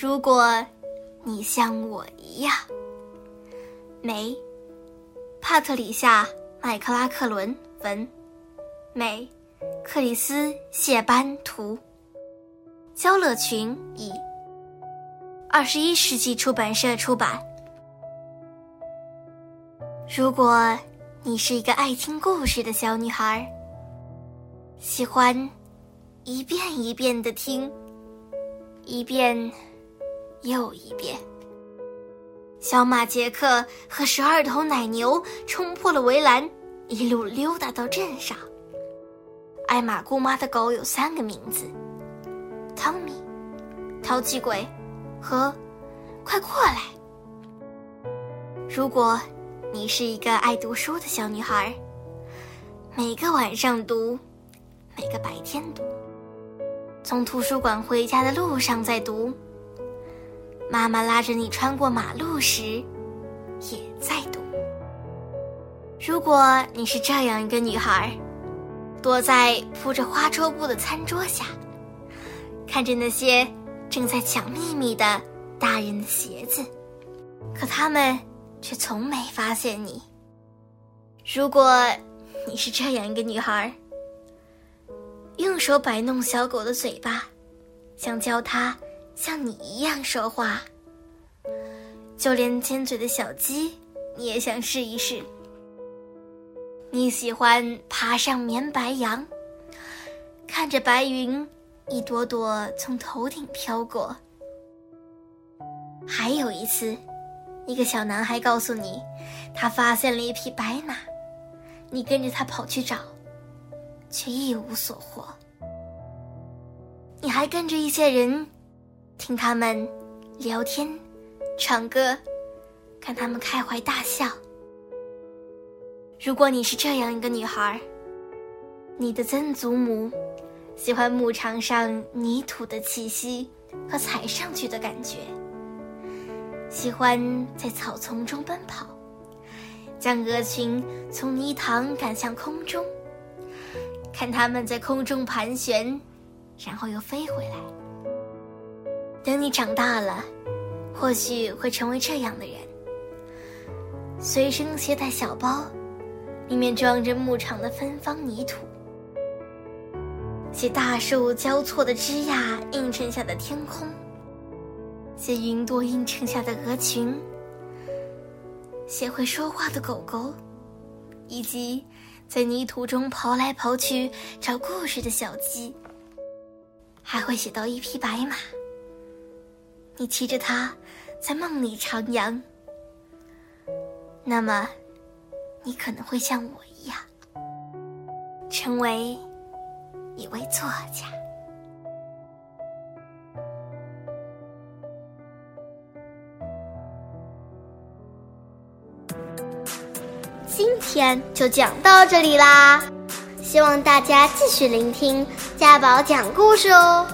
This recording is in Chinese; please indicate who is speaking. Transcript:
Speaker 1: 如果你像我一样，美，帕特里夏·麦克拉克伦文，美，克里斯·谢班图，焦乐群译，二十一世纪出版社出版。如果你是一个爱听故事的小女孩，喜欢一遍一遍的听，一遍。又一遍，小马杰克和十二头奶牛冲破了围栏，一路溜达到镇上。艾玛姑妈的狗有三个名字：汤米、淘气鬼和快过来。如果你是一个爱读书的小女孩，每个晚上读，每个白天读，从图书馆回家的路上再读。妈妈拉着你穿过马路时，也在读。如果你是这样一个女孩，躲在铺着花桌布的餐桌下，看着那些正在抢秘密的大人的鞋子，可他们却从没发现你。如果你是这样一个女孩，用手摆弄小狗的嘴巴，想教它。像你一样说话，就连尖嘴的小鸡，你也想试一试。你喜欢爬上绵白杨，看着白云一朵朵从头顶飘过。还有一次，一个小男孩告诉你，他发现了一匹白马，你跟着他跑去找，却一无所获。你还跟着一些人。听他们聊天、唱歌，看他们开怀大笑。如果你是这样一个女孩，你的曾祖母喜欢牧场上泥土的气息和踩上去的感觉，喜欢在草丛中奔跑，将鹅群从泥塘赶向空中，看它们在空中盘旋，然后又飞回来。等你长大了，或许会成为这样的人：随身携带小包，里面装着牧场的芬芳泥土，写大树交错的枝桠映衬下的天空，写云朵映衬下的鹅群，写会说话的狗狗，以及在泥土中刨来刨去找故事的小鸡，还会写到一匹白马。你骑着它，在梦里徜徉。那么，你可能会像我一样，成为一位作家。
Speaker 2: 今天就讲到这里啦，希望大家继续聆听家宝讲故事哦。